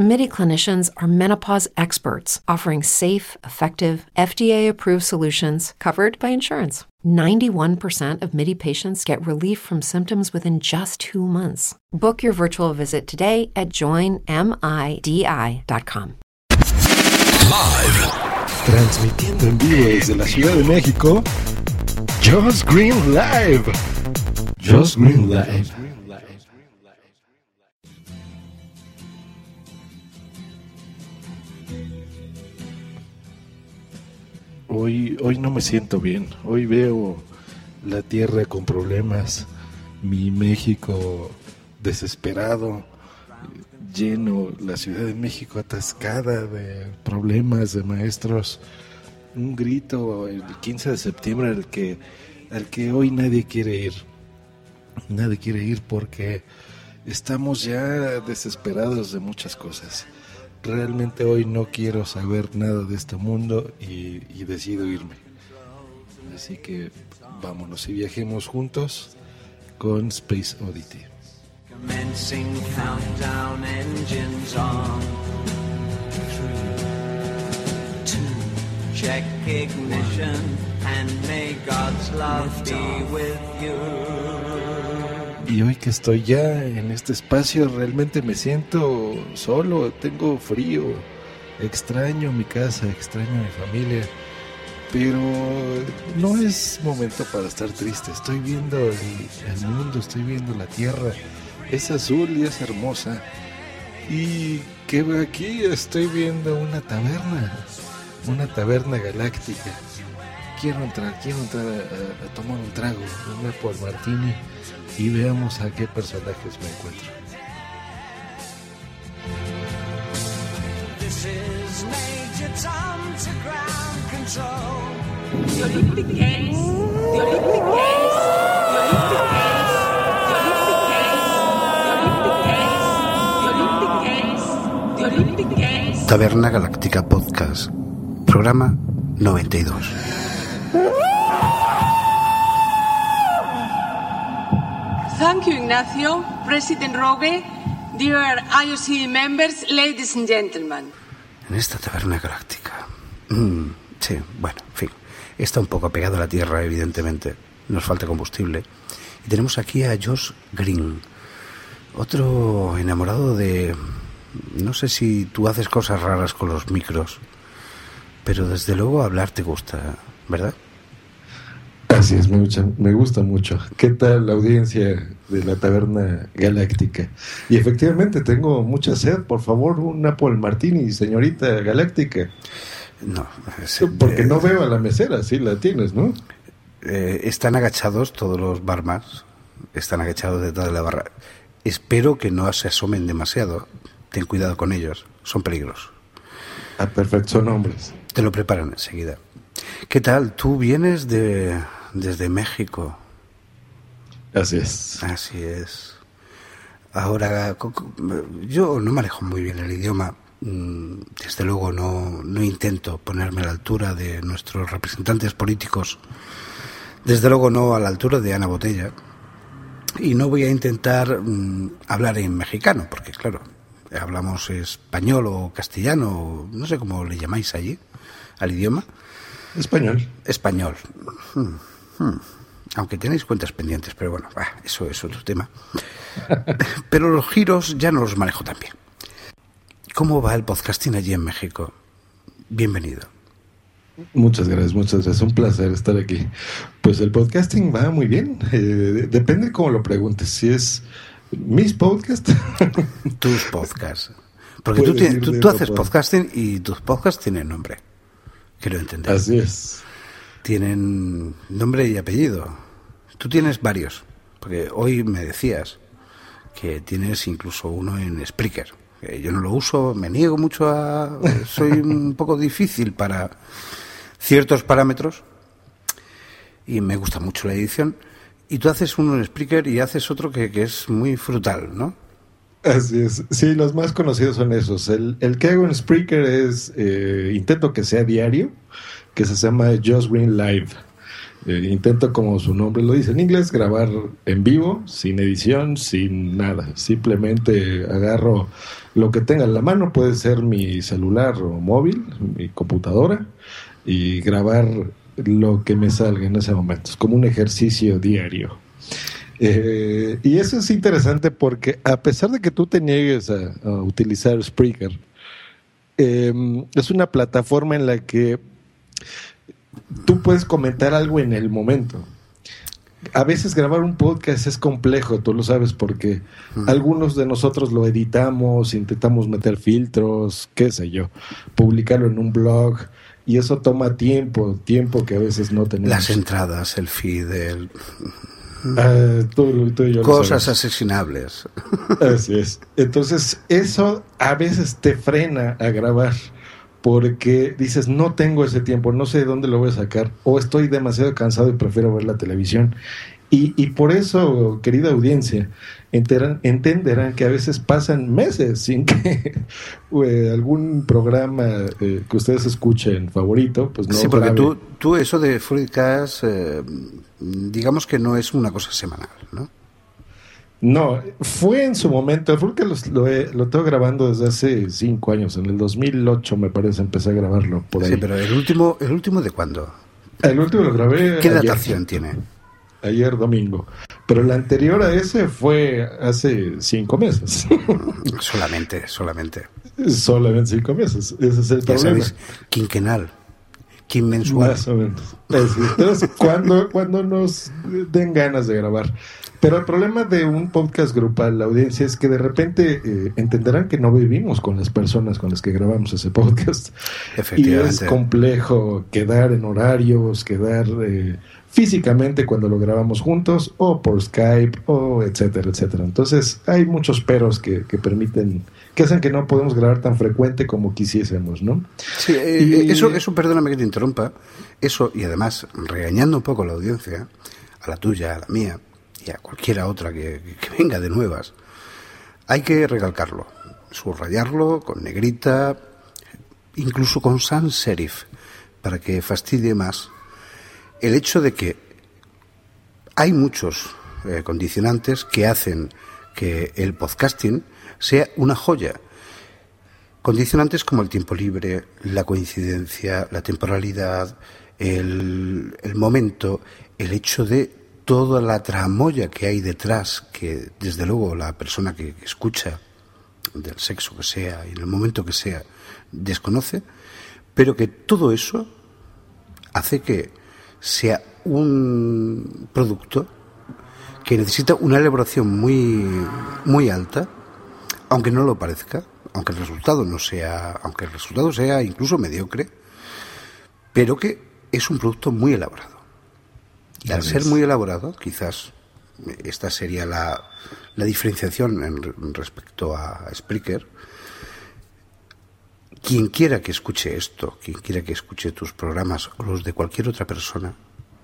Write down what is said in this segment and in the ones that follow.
MIDI clinicians are menopause experts offering safe, effective, FDA approved solutions covered by insurance. 91% of MIDI patients get relief from symptoms within just two months. Book your virtual visit today at joinmidi.com. Live. Transmitiendo en vivo desde la Ciudad de México, Just Green Live. Just Green Live. Hoy, hoy no me siento bien. Hoy veo la tierra con problemas, mi México desesperado, lleno, la Ciudad de México atascada de problemas de maestros. Un grito el 15 de septiembre al que, al que hoy nadie quiere ir. Nadie quiere ir porque estamos ya desesperados de muchas cosas realmente hoy no quiero saber nada de este mundo y, y decido irme. Así que vámonos y viajemos juntos con Space Oddity. Commencing countdown engines on. Three, two, check ignition and may God's love be with you. Y hoy que estoy ya en este espacio, realmente me siento solo, tengo frío, extraño mi casa, extraño mi familia. Pero no es momento para estar triste. Estoy viendo el, mundo, estoy viendo la tierra. Es azul y es hermosa. Y que aquí estoy viendo una taberna, una taberna galáctica. Quiero entrar, quiero entrar a, tomar un trago, una por martini y veamos a qué personajes me encuentro. Taberna Galáctica Podcast, programa 92. Thank you, Ignacio. President Rogue, dear IOC members, ladies and gentlemen. En esta taberna galáctica. Mm, sí, bueno, en fin. Está un poco pegado a la Tierra, evidentemente. Nos falta combustible. Y tenemos aquí a Josh Green, otro enamorado de... No sé si tú haces cosas raras con los micros, pero desde luego hablar te gusta, ¿verdad? Así es, me gusta, me gusta mucho. ¿Qué tal la audiencia de la Taberna Galáctica? Y efectivamente tengo mucha sed. Por favor, un Apple Martini, señorita Galáctica. No, porque no veo a la mesera, sí la tienes, ¿no? Eh, están agachados todos los barmas, están agachados detrás de la barra. Espero que no se asomen demasiado. Ten cuidado con ellos, son peligros. Ah, perfecto, son hombres. Te lo preparan enseguida. ¿Qué tal? ¿Tú vienes de, desde México. Así es. Así es. Ahora, yo no manejo muy bien el idioma. Mm, desde luego no, no intento ponerme a la altura de nuestros representantes políticos. Desde luego no a la altura de Ana Botella. Y no voy a intentar mm, hablar en mexicano, porque claro, hablamos español o castellano, no sé cómo le llamáis allí, al idioma. Español. Español. Hmm. Hmm. Aunque tenéis cuentas pendientes, pero bueno, eso es otro tema. pero los giros ya no los manejo tan bien. ¿Cómo va el podcasting allí en México? Bienvenido. Muchas gracias, muchas gracias. Un placer estar aquí. Pues el podcasting va muy bien. Eh, depende cómo lo preguntes. Si es mis podcasts. tus podcasts. Porque tú, tú haces podcasting y tus podcasts tienen nombre. Quiero entender. Así es tienen nombre y apellido. Tú tienes varios, porque hoy me decías que tienes incluso uno en Spreaker. Yo no lo uso, me niego mucho a... Soy un poco difícil para ciertos parámetros y me gusta mucho la edición. Y tú haces uno en Spreaker y haces otro que, que es muy frutal, ¿no? Así es. Sí, los más conocidos son esos. El, el que hago en Spreaker es, eh, intento que sea diario, que se llama Just Green Live. Eh, intento, como su nombre lo dice en inglés, grabar en vivo, sin edición, sin nada. Simplemente agarro lo que tenga en la mano, puede ser mi celular o móvil, mi computadora, y grabar lo que me salga en ese momento. Es como un ejercicio diario. Eh, y eso es interesante porque a pesar de que tú te niegues a, utilizar Spreaker, eh, es una plataforma en la que tú puedes comentar algo en el momento. A veces grabar un podcast es complejo, tú lo sabes, porque algunos de nosotros lo editamos, intentamos meter filtros, qué sé yo, publicarlo en un blog, y eso toma tiempo, tiempo que a veces no tenemos. Las entradas, el feed, el... Ah, tú- tú y yo lo cosas asesinables. Así es. Entonces, eso a veces te frena a grabar porque dices, no tengo ese tiempo, no sé de dónde lo voy a sacar, o estoy demasiado cansado y prefiero ver la televisión. Y, y por eso, querida audiencia, enteran- entenderán que a veces pasan meses sin que eh, algún programa eh, que ustedes escuchen favorito, pues no sí, porque tú, tú eso de Fruitcast, eh, digamos que no es una cosa semanal, ¿no? No, fue en su momento, porque lo, lo, he- lo tengo grabando desde hace cinco años, en el 2008 me parece empecé a grabarlo por ahí. Sí, pero el último, ¿el último de cuándo? El último lo grabé ¿Qué ayer, datación tiene? ayer domingo, pero el anterior a ese fue hace cinco meses, Solamente, solamente. solamente cinco meses, ese es el Ya problema. sabéis, quinquenal, quinmensual. Más o menos. Así, Entonces, cuando, cuando nos den ganas de grabar. Pero el problema de un podcast grupal, la audiencia, es que de repente eh, entenderán que no vivimos con las personas con las que grabamos ese podcast. Y es Efectivamente. complejo quedar en horarios, quedar eh, físicamente cuando lo grabamos juntos, o por Skype, o etcétera, etcétera. Entonces, hay muchos peros que, que permiten, que hacen que no podemos grabar tan frecuente como quisiésemos, ¿no? Sí, eh, Y- eh, eso, eso, perdóname que te interrumpa, eso, y además, regañando un poco a la audiencia, a la tuya, a la mía, y a cualquiera otra que, que venga de nuevas, hay que recalcarlo, subrayarlo con negrita, incluso con sans serif, para que fastidie más el hecho de que hay muchos eh, condicionantes que hacen que el podcasting sea una joya. Condicionantes como el tiempo libre, la coincidencia, la temporalidad, el, el momento, el hecho de toda la tramoya que hay detrás, que desde luego la persona que escucha, del sexo que sea y en el momento que sea, desconoce, pero que todo eso hace que sea un producto que necesita una elaboración muy, muy alta, aunque no lo parezca, aunque el resultado no sea, aunque el resultado sea incluso mediocre, pero que es un producto muy elaborado. Y al ser muy elaborado, quizás esta sería la, la diferenciación en, re- respecto a Spreaker. Quien quiera que escuche esto, quien quiera que escuche tus programas o los de cualquier otra persona,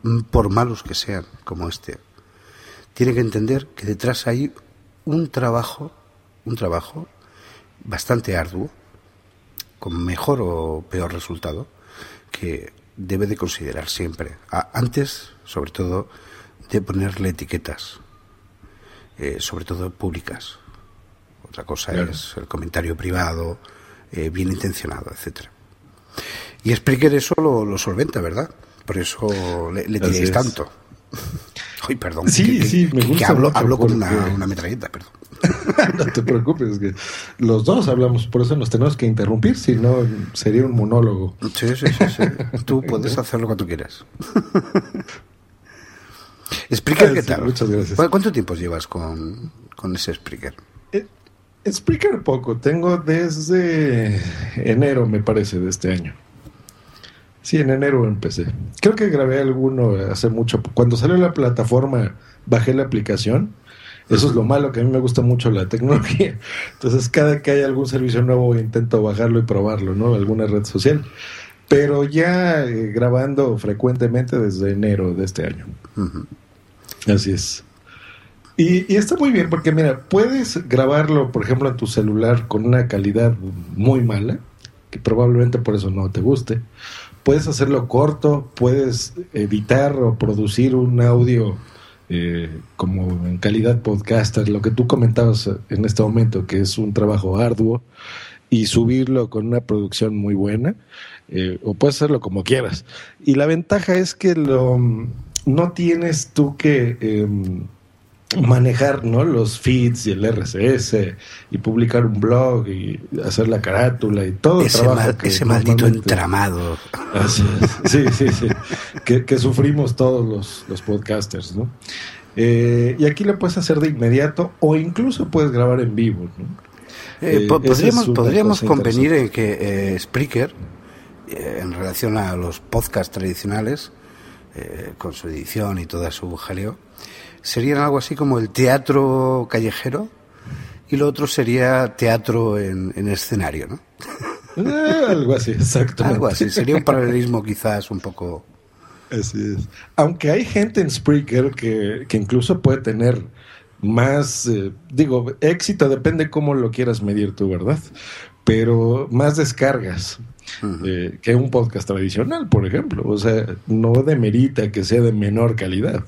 mm, por malos que sean como este, tiene que entender que detrás hay un trabajo, un trabajo bastante arduo, con mejor o peor resultado, que debe de considerar siempre. Antes, sobre todo, de ponerle etiquetas, eh, sobre todo públicas. Otra cosa Claro. es el comentario privado, eh, bien intencionado, etcétera. Y Spreaker eso lo, lo solventa, ¿verdad? Por eso le, le es. tanto. Ay, perdón. Sí, que- que- sí, me que gusta hablo, con una, una metralleta, perdón. no te preocupes, que los dos hablamos, por eso nos tenemos que interrumpir, si no sería un monólogo. Sí, sí, sí, sí. Tú puedes hacerlo cuando quieras. Spreaker, ¿qué sí, tal? muchas gracias. ¿Cu- ¿Cuánto tiempo llevas con, con ese Spreaker? Spreaker poco, tengo desde enero, me parece, de este año. Sí, en enero empecé. Creo que grabé alguno hace mucho. Cuando salió la plataforma, bajé la aplicación. Eso es lo malo, que a mí me gusta mucho la tecnología. Entonces, cada que hay algún servicio nuevo, intento bajarlo y probarlo, ¿no? Alguna red social. Pero ya eh, grabando frecuentemente desde enero de este año. Así es. Y, y, está muy bien porque, mira, puedes grabarlo, por ejemplo, en tu celular con una calidad muy mala, que probablemente por eso no te guste. Puedes hacerlo corto, puedes editar o producir un audio eh, como en calidad podcaster, lo que tú comentabas en este momento, que es un trabajo arduo, y subirlo con una producción muy buena, eh, o puedes hacerlo como quieras. Y la ventaja es que lo, no tienes tú que... Eh, manejar ¿no? los feeds y el RSS y publicar un blog y hacer la carátula y todo ese, ese maldito entramado. Así es. Sí, sí, sí. que, sufrimos todos los, los podcasters, ¿no? Eh, y aquí lo puedes hacer de inmediato o incluso puedes grabar en vivo. ¿no? Eh, eh, podríamos podríamos convenir en que Spreaker, en relación a los podcasts tradicionales, con su edición y toda su jaleo, serían algo así como el teatro callejero y lo otro sería teatro en, escenario, ¿no? Eh, algo así, exacto. Algo así, sería un paralelismo quizás un poco... Así es. Aunque hay gente en Spreaker que, que incluso puede tener más, eh, digo, éxito depende cómo lo quieras medir tú, ¿verdad? Pero más descargas eh, que un podcast tradicional, por ejemplo. O sea, no demerita que sea de menor calidad.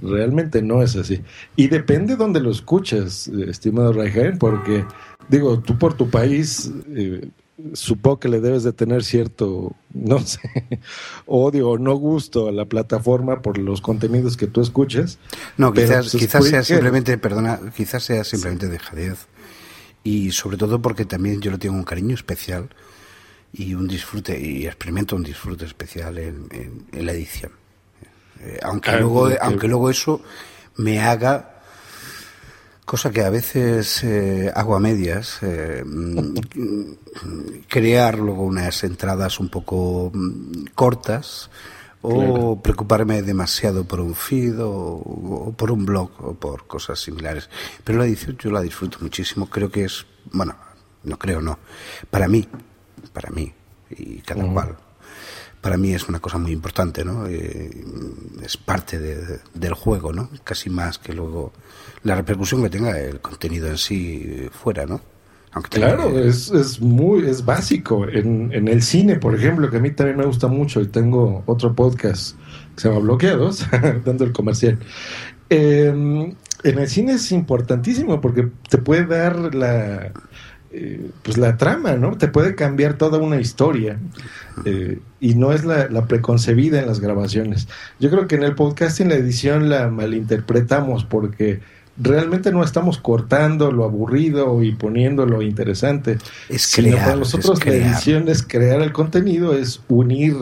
Realmente no es así. Y depende dónde lo escuches, estimado Raihan, porque, digo, tú por tu país, eh, supongo que le debes de tener cierto, no sé, odio o no gusto a la plataforma por los contenidos que tú escuches. No, quizás, quizás sea simplemente, perdona, quizás sea simplemente dejadez. Y sobre todo porque también yo le tengo un cariño especial y un disfrute, y experimento un disfrute especial en la edición. Eh, aunque, luego, aunque luego eso me haga cosa que a veces eh, hago a medias, eh, mm, crear luego unas entradas un poco mm, cortas o preocuparme demasiado por un feed o, por un blog o por cosas similares. Pero la edición yo la disfruto muchísimo, creo que es, bueno, no creo, no, para mí, para mí y cada cual para mí es una cosa muy importante, ¿no? Eh, es parte del juego, ¿no? Casi más que luego la repercusión que tenga el contenido en sí fuera, ¿no? claro, es, es, muy, es básico. En, en el cine, por ejemplo, que a mí también me gusta mucho y tengo otro podcast que se llama Bloqueados, dando el comercial. Em, en el cine es importantísimo porque te puede dar la, eh, pues la trama, ¿no? Te puede cambiar toda una historia eh, y no es la, preconcebida en las grabaciones. Yo creo que en el podcast en la edición la malinterpretamos porque realmente no estamos cortando lo aburrido y poniendo lo interesante. Es crear, para nosotros la edición es crear el contenido, es unir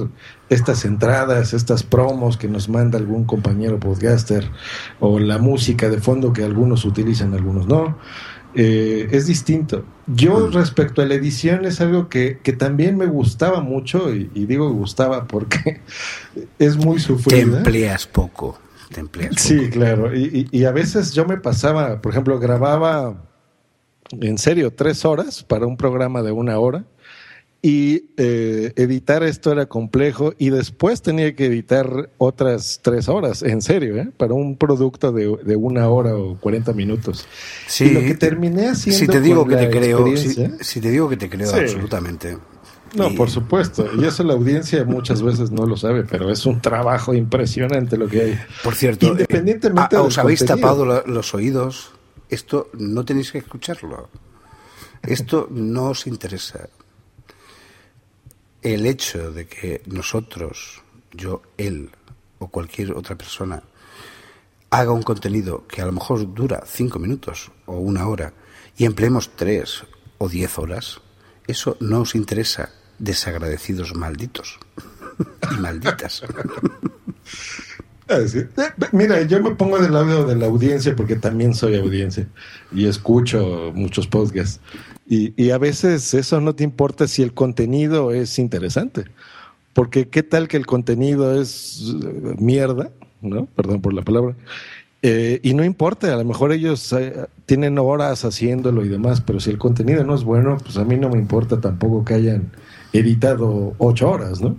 estas entradas, estas promos que nos manda algún compañero podcaster o la música de fondo que algunos utilizan, algunos no eh, es distinto. Yo respecto a la edición es algo que, también me gustaba mucho y, digo gustaba porque es muy sufrida. Te empleas poco. Te empleas sí, claro. Y, y, a veces yo me pasaba, por ejemplo, grababa en serio tres horas para un programa de una hora y eh, editar esto era complejo y después tenía que editar otras tres horas, en serio, ¿eh? para un producto de, una hora o 40 minutos. Sí, lo que terminé haciendo. Si te digo que te creo, si, te digo que te creo absolutamente. No, por supuesto. Y eso la audiencia muchas veces no lo sabe, pero es un trabajo impresionante lo que hay. Por cierto, independientemente eh, os habéis tapado los oídos. Esto no tenéis que escucharlo. Esto no os interesa el hecho de que nosotros, yo, él o cualquier otra persona, haga un contenido que a lo mejor dura cinco minutos o una hora y empleemos tres o diez horas, eso no os interesa, desagradecidos malditos y malditas. Ah, eh, mira, yo me pongo del lado de la audiencia porque también soy audiencia y escucho muchos podcasts. Y, a veces eso no te importa si el contenido es interesante. Porque qué tal que el contenido es eh, mierda, ¿no? Perdón por la palabra. Eh, y no importa, a lo mejor ellos tienen horas haciéndolo y demás, pero si el contenido no es bueno, pues a mí no me importa tampoco que hayan editado ocho horas, ¿no?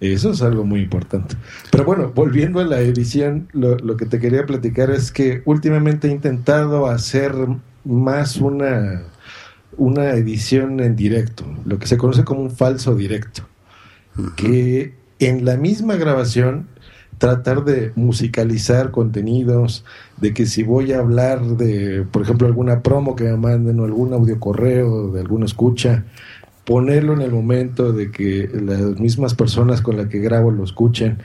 Eso es algo muy importante. Pero bueno, volviendo a la edición, lo, lo, que te quería platicar es que últimamente he intentado hacer más una, una edición en directo, lo que se conoce como un falso directo, que en la misma grabación tratar de musicalizar contenidos, de que si voy a hablar de, por ejemplo, alguna promo que me manden o algún audio correo de alguna escucha, ponerlo en el momento de que las mismas personas con las que grabo lo escuchen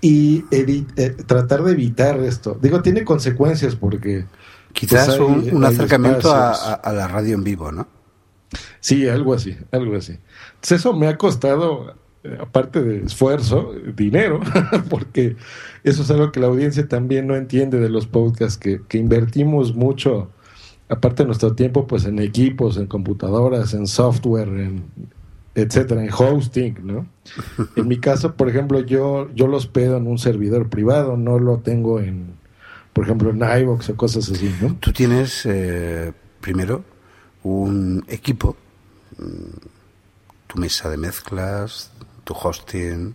y eh, tratar de evitar esto. Digo, tiene consecuencias porque... Quizás pues, un, acercamiento a, la radio en vivo, ¿no? Sí, algo así, algo así. Entonces eso me ha costado aparte de esfuerzo, dinero, porque eso es algo que la audiencia también no entiende de los podcasts, que, invertimos mucho, aparte de nuestro tiempo, pues en equipos, en computadoras, en software, en etcétera, en hosting, ¿no? En mi caso, por ejemplo, yo, yo los pedo en un servidor privado, no lo tengo en, por ejemplo, en iVoox o cosas así, ¿no? Tú tienes, eh, primero, un equipo, mm, tu mesa de mezclas, tu hosting.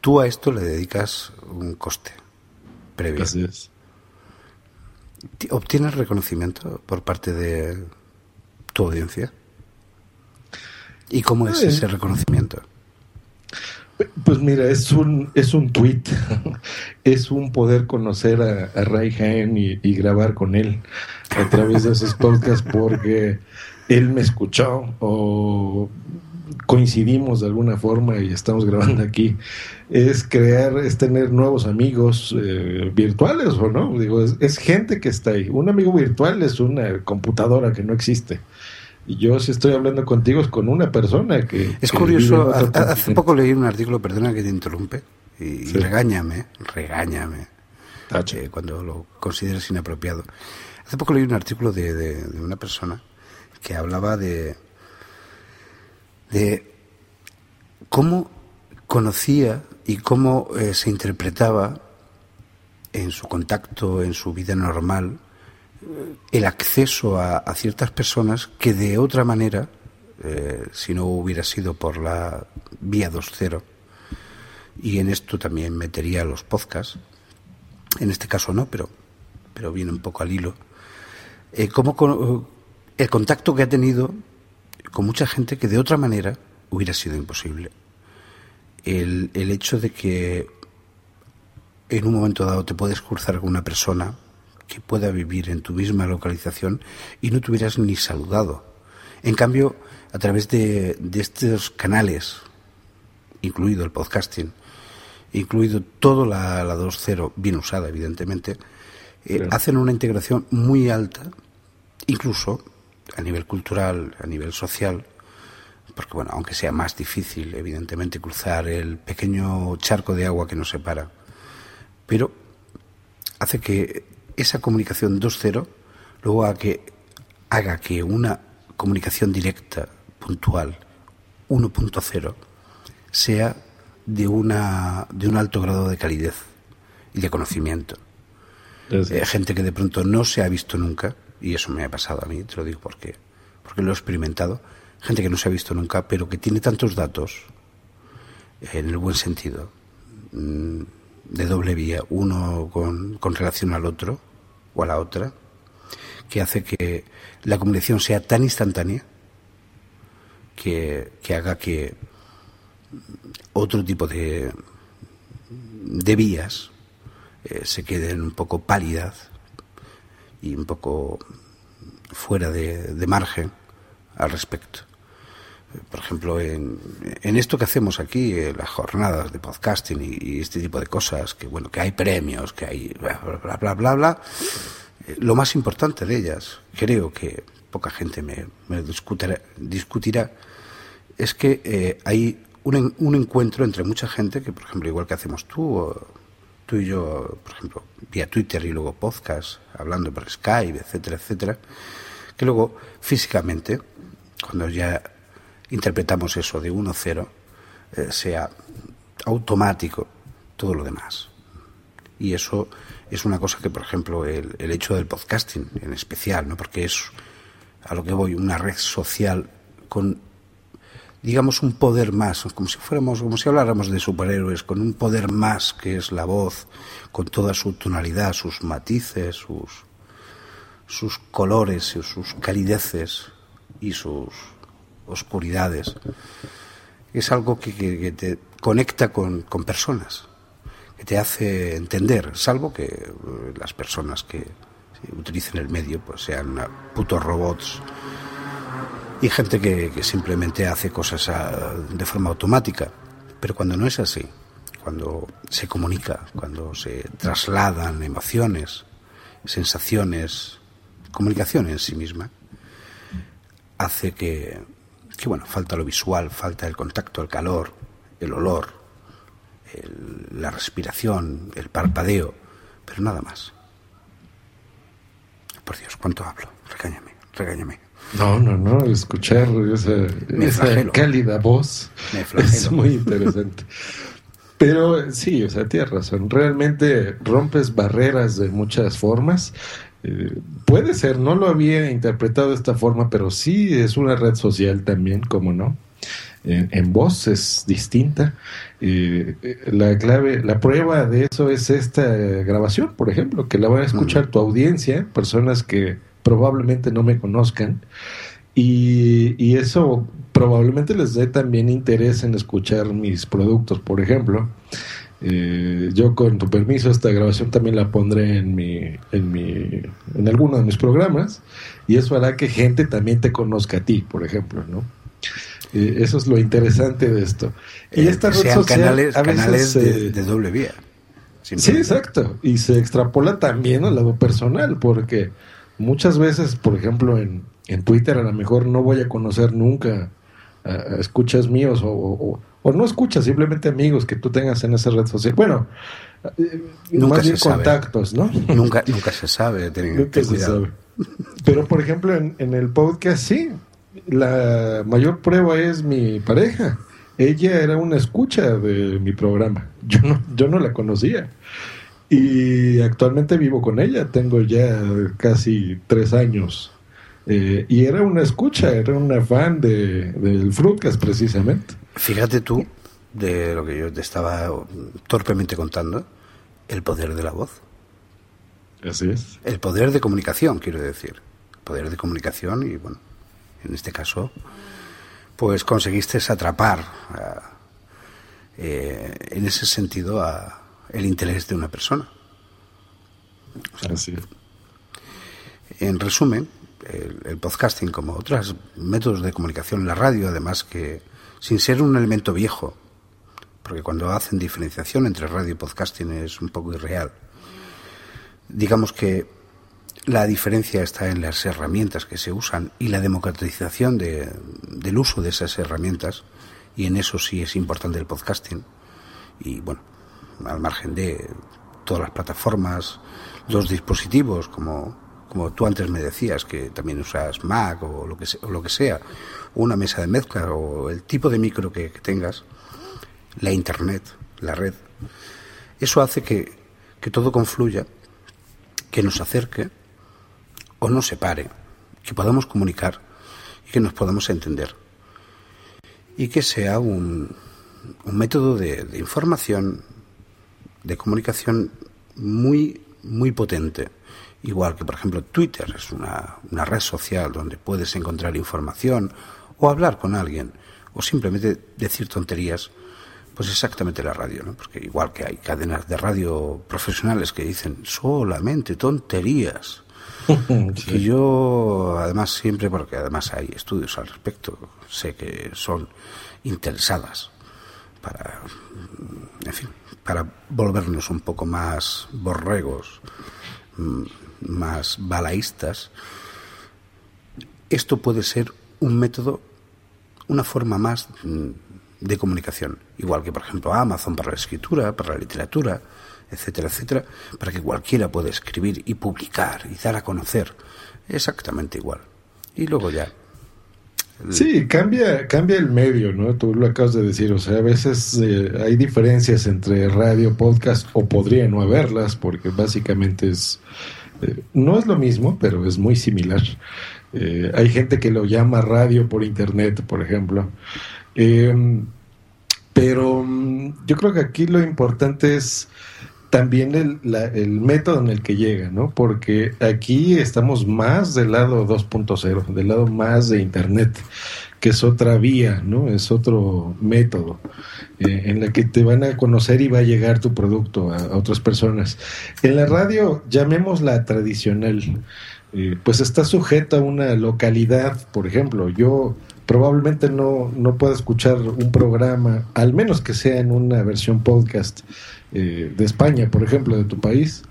Tú a esto le dedicas un coste previo. Así es. ¿Obtienes reconocimiento por parte de tu audiencia? ¿Y cómo es ese reconocimiento? Pues mira, es un, es un tweet, es un poder conocer a, a Ray Han y, y, grabar con él a través de esos podcasts porque él me escuchó o coincidimos de alguna forma y estamos grabando aquí, es crear, es tener nuevos amigos eh, virtuales o no. Digo, es, gente que está ahí. Un amigo virtual es una computadora que no existe. Y yo si estoy hablando contigo es con una persona que... Es curioso, hace poco leí un artículo, perdona que te interrumpe, y, regáñame, regáñame, eh, cuando lo consideres inapropiado. Hace poco leí un artículo de una persona que hablaba de de cómo conocía y cómo eh, se interpretaba en su contacto, en su vida normal, eh, el acceso a, ciertas personas que de otra manera, eh, si no hubiera sido por la vía 2.0, y en esto también metería los podcasts, en este caso no, pero, pero viene un poco al hilo, cómo el contacto que ha tenido con mucha gente que de otra manera hubiera sido imposible. El, el hecho de que en un momento dado te puedes cruzar con una persona que pueda vivir en tu misma localización y no te hubieras ni saludado. En cambio, a través de, de estos canales, incluido el podcasting, incluido toda la, la 2.0, bien usada evidentemente, eh, hacen una integración muy alta, incluso a nivel cultural, a nivel social, porque bueno, aunque sea más difícil, evidentemente, cruzar el pequeño charco de agua que nos separa, pero hace que esa comunicación 2.0 luego haga que, haga que una comunicación directa, puntual, 1.0, sea de, una, de un alto grado de calidez y de conocimiento. Eh, gente que de pronto no se ha visto nunca, y eso me ha pasado a mí, te lo digo porque, porque lo he experimentado, gente que no se ha visto nunca, pero que tiene tantos datos, en el buen sentido, mm, de doble vía, uno con, con relación al otro o a la otra, que hace que la comunicación sea tan instantánea que, que haga que otro tipo de, de vías eh, se queden un poco pálidas y un poco fuera de, margen al respecto. Por ejemplo, en, en, esto que hacemos aquí, en las jornadas de podcasting y, este tipo de cosas, que bueno, que hay premios, que hay bla, bla, bla, bla, bla, eh, lo más importante de ellas, creo que poca gente me, me discutirá, discutirá, es que eh, hay un, un encuentro entre mucha gente que, por ejemplo, igual que hacemos tú, tú y yo, por ejemplo, vía Twitter y luego podcast, hablando por Skype, etcétera, etcétera, que luego físicamente, cuando ya interpretamos eso de 1-0, eh, sea automático todo lo demás. Y eso es una cosa que, por ejemplo, el, el hecho del podcasting en especial, ¿no? porque es a lo que voy, una red social con digamos, un poder más, como si fuéramos, como si habláramos de superhéroes, con un poder más que es la voz, con toda su tonalidad, sus matices, sus, sus colores, sus calideces y sus oscuridades. Es algo que, te conecta con, con, personas, que te hace entender, salvo que eh, las personas que utilicen el medio pues sean putos robots y gente que, simplemente hace cosas ah, de forma automática. Pero cuando no es así, cuando se comunica, cuando se trasladan emociones, sensaciones, comunicación en sí misma, hace que, que bueno, falta lo visual, falta el contacto, el calor, el olor, la respiración, el parpadeo, pero nada más. Por Dios, ¿cuánto hablo? Regáñame, regáñame. No, no, no, escuchar esa, cálida voz es muy interesante. Pero sí, o sea, tienes razón, realmente rompes barreras de muchas formas. Eh, puede ser, no lo había interpretado de esta forma, pero sí es una red social también, como no. En, voz es distinta. Eh, la clave, la prueba de eso es esta grabación, por ejemplo, que la va a escuchar tu audiencia, personas que probablemente no me conozcan y, eso probablemente les dé también interés en escuchar mis productos, por ejemplo. Eh, yo con tu permiso esta grabación también la pondré en mi, en mi, en alguno de mis programas y eso hará que gente también te conozca a ti, por ejemplo, ¿no? Eh, eso es lo interesante de esto. Y esta red canales, canales de, de, doble vía. Sí, exacto. Y se extrapola también al lado personal, porque muchas veces, por ejemplo, en, en Twitter a lo mejor no voy a conocer nunca escuchas míos o, no escuchas, simplemente amigos que tú tengas en esa red social. Bueno, eh, nunca se contactos, ¿no? Nunca, nunca se sabe, nunca se sabe. Pero, por ejemplo, en, en el podcast sí, la mayor prueba es mi pareja. Ella era una escucha de mi programa. Yo no, yo no la conocía. Y actualmente vivo con ella, tengo ya casi tres años. Eh, y era una escucha, era una fan de, del Fruitcast precisamente. Fíjate tú de lo que yo te estaba torpemente contando, el poder de la voz. Así es. El poder de comunicación, quiero decir. poder de comunicación y, bueno, en este caso, pues conseguiste atrapar eh, en ese sentido a, el interés de una persona. En resumen, el, podcasting, como otros métodos de comunicación la radio, además que sin ser un elemento viejo, porque cuando hacen diferenciación entre radio y podcasting es un poco irreal, digamos que la diferencia está en las herramientas que se usan y la democratización del uso de esas herramientas, y en eso sí es importante el podcasting. Y bueno, al margen de todas las plataformas, los dispositivos, como, como tú antes me decías, que también usas Mac o lo que, sea, o lo que sea, una mesa de mezcla o el tipo de micro que, tengas, la Internet, la red, eso hace que, que todo confluya, que nos acerque o nos separe, que podamos comunicar y que nos podamos entender. Y que sea un, un método de información, de comunicación muy, muy potente. Igual que, por ejemplo, Twitter es una, una red social donde puedes encontrar información o hablar con alguien o simplemente decir tonterías, pues exactamente la radio, ¿no? Porque igual que hay cadenas de radio profesionales que dicen solamente tonterías, que yo además siempre, porque además hay estudios al respecto, sé que son interesadas para, en fin, para volvernos un poco más borregos, mm, más balaístas, esto puede ser un método, una forma más mm, de comunicación, igual que por ejemplo Amazon para la escritura, para la literatura, etcétera, etcétera, para que cualquiera pueda escribir y publicar y dar a conocer, exactamente igual. Y luego ya Sí, cambia, cambia el medio, ¿no? Tú lo acabas de decir, o sea, a veces eh, hay diferencias entre radio, podcast, o podría no haberlas, porque básicamente es, eh, no es lo mismo, pero es muy similar. Eh, hay gente que lo llama radio por internet, por ejemplo. Em, pero mm, yo creo que aquí lo importante es también el, el, método en el que llega, ¿no? Porque aquí estamos más del lado 2.0, del lado más de Internet, que es otra vía, ¿no? Es otro método eh, en la que te van a conocer y va a llegar tu producto a, otras personas. En la radio, llamémosla tradicional, eh, pues está sujeta a una localidad, por ejemplo, yo probablemente no, no pueda escuchar un programa, al menos que sea en una versión podcast eh, de España, por ejemplo, de tu país.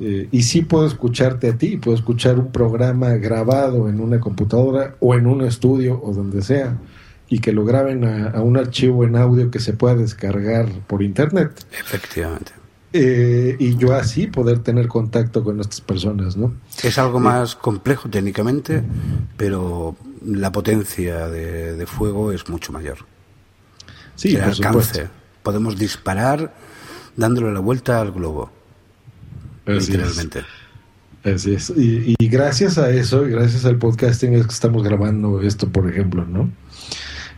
Eh, y sí puedo escucharte a ti, puedo escuchar un programa grabado en una computadora o en un estudio o donde sea y que lo graben a, un archivo en audio que se pueda descargar por internet. Efectivamente. Eh, y yo así poder tener contacto con estas personas, ¿no? Es algo más complejo técnicamente, pero la potencia de, fuego es mucho mayor. Sí, por alcance. Podemos disparar dándole la vuelta al globo. literalmente. Así es. Y, gracias a eso, y gracias al podcasting, es que estamos grabando esto, por ejemplo, ¿no?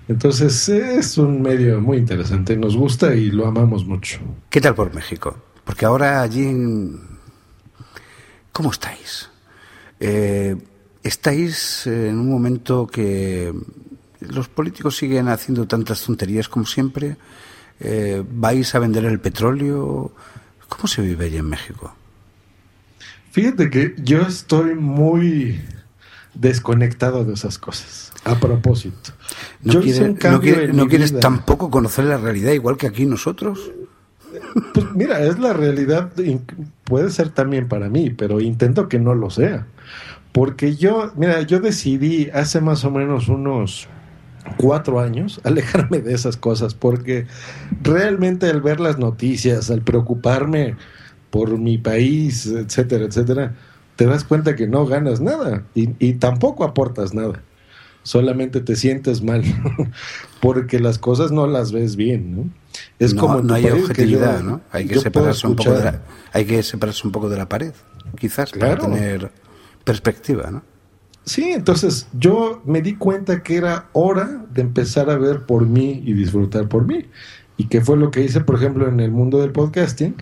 Entonces es un medio muy interesante, nos gusta y lo amamos mucho. ¿Qué tal por México? Porque ahora allí... ¿Cómo estáis? Eh, estáis en un momento que los políticos siguen haciendo tantas tonterías como siempre eh, ¿Vais a vender el petróleo? ¿Cómo se vive allí en México? Fíjate que yo estoy muy desconectado de esas cosas. A propósito. ¿No, quieres tampoco conocer la realidad igual que aquí nosotros? Pues mira, es la realidad, puede ser también para mí, pero intento que no lo sea. Porque yo, mira, yo decidí hace más o menos unos cuatro años alejarme de esas cosas porque realmente al ver las noticias, al preocuparme por mi país, etcétera, etcétera, te das cuenta que no ganas nada y, tampoco aportas nada. Solamente te sientes mal porque las cosas no las ves bien, ¿no? Es como no hay objetividad, ¿no? Hay que separarse un poco de la, hay que separarse un poco de la pared, quizás para tener perspectiva, ¿no? Sí, entonces yo me di cuenta que era hora de empezar a ver por mí y disfrutar por mí. ¿Y qué fue lo que hice, por ejemplo, en el mundo del podcasting?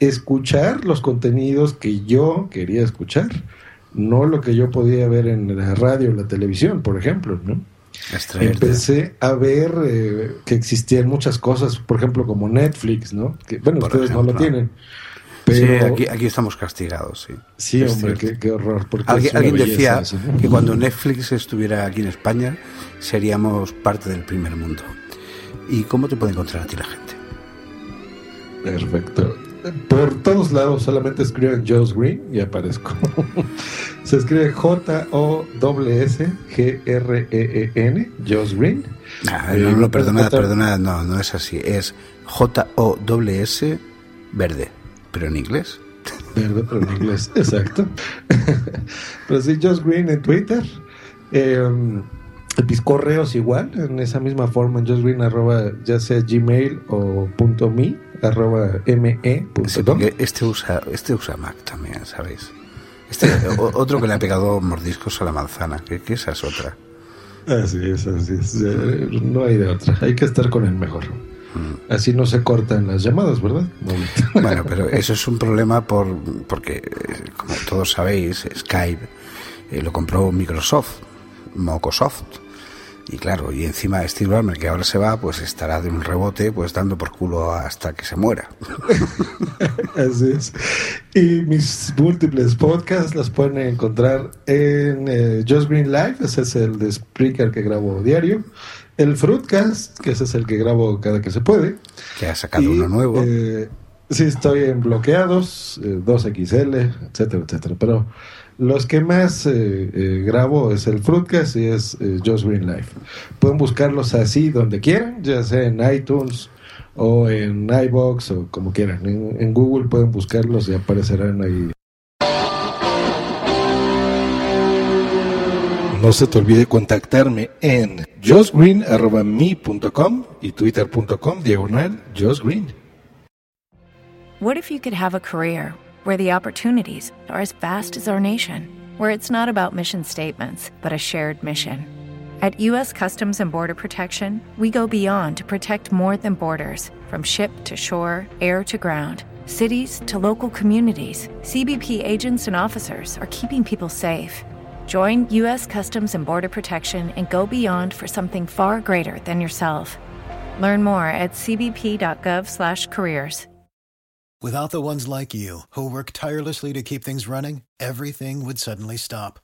Escuchar los contenidos que yo quería escuchar, no lo que yo podía ver en la radio o la televisión, por ejemplo, ¿no? Empecé a ver eh, que existían muchas cosas, por ejemplo, como Netflix, ¿no? Que, bueno, ustedes no lo tienen sí, aquí, aquí, estamos castigados, sí. Sí, hombre, qué, horror. alguien decía que cuando Netflix estuviera aquí en España seríamos parte del primer mundo. ¿Y cómo te puede encontrar a ti la gente? Perfecto. Por todos lados solamente escriben Joss Green y aparezco. Se escribe J-O-S-S-G-R-E-E-N, Joss Green. Ah, no, no, perdona, perdona, no, no es así. Es J-O-S verde pero en inglés. Verde, pero en inglés, exacto. pero sí, Just Green en Twitter. Eh, el correos igual, en esa misma forma, en justgreen arroba, ya sea gmail o punto me, arroba me. este usa, este usa Mac también, ¿sabéis? Este, otro que le ha pegado mordiscos a la manzana, que, que esa es otra. Así es, así es. No hay de otra. Hay que estar con el mejor. Así no se cortan las llamadas, ¿verdad? Bueno, pero eso es un problema por, porque, eh, como todos sabéis, Skype eh, lo compró Microsoft, Microsoft. Y claro, y encima Steve Ballmer, que ahora se va, pues estará de un rebote, pues dando por culo hasta que se muera. Así es. Y mis múltiples podcasts los pueden encontrar en eh, Just Green Live, ese es el de Spreaker que grabo diario el Fruitcast, que ese es el que grabo cada que se puede. Que ha sacado uno nuevo. Eh, sí, estoy en bloqueados, 2XL, eh, etcétera, etcétera. Pero los que más eh, grabo es el Fruitcast y es Just Green Life. Pueden buscarlos así donde quieran, ya sea en iTunes o en iBox o como quieran. en Google pueden buscarlos y aparecerán ahí No se te olvide contactarme en josgreen.me.com y twitter.com diagonal josgreen. What if you could have a career where the opportunities are as vast as our nation, where it's not about mission statements, but a shared mission? At U.S. Customs and Border Protection, we go beyond to protect more than borders from ship to shore, air to ground. Cities to local communities, CBP agents and officers are keeping people safe. Join U.S. Customs and Border Protection and go beyond for something far greater than yourself. Learn more at cbp.gov/careers. Without the ones like you who work tirelessly to keep things running, everything would suddenly stop.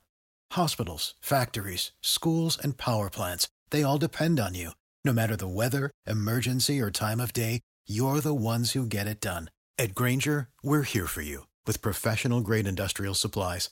Hospitals, factories, schools, and power plants—they all depend on you. No matter the weather, emergency, or time of day, you're the ones who get it done. At Granger, we're here for you with professional grade industrial supplies.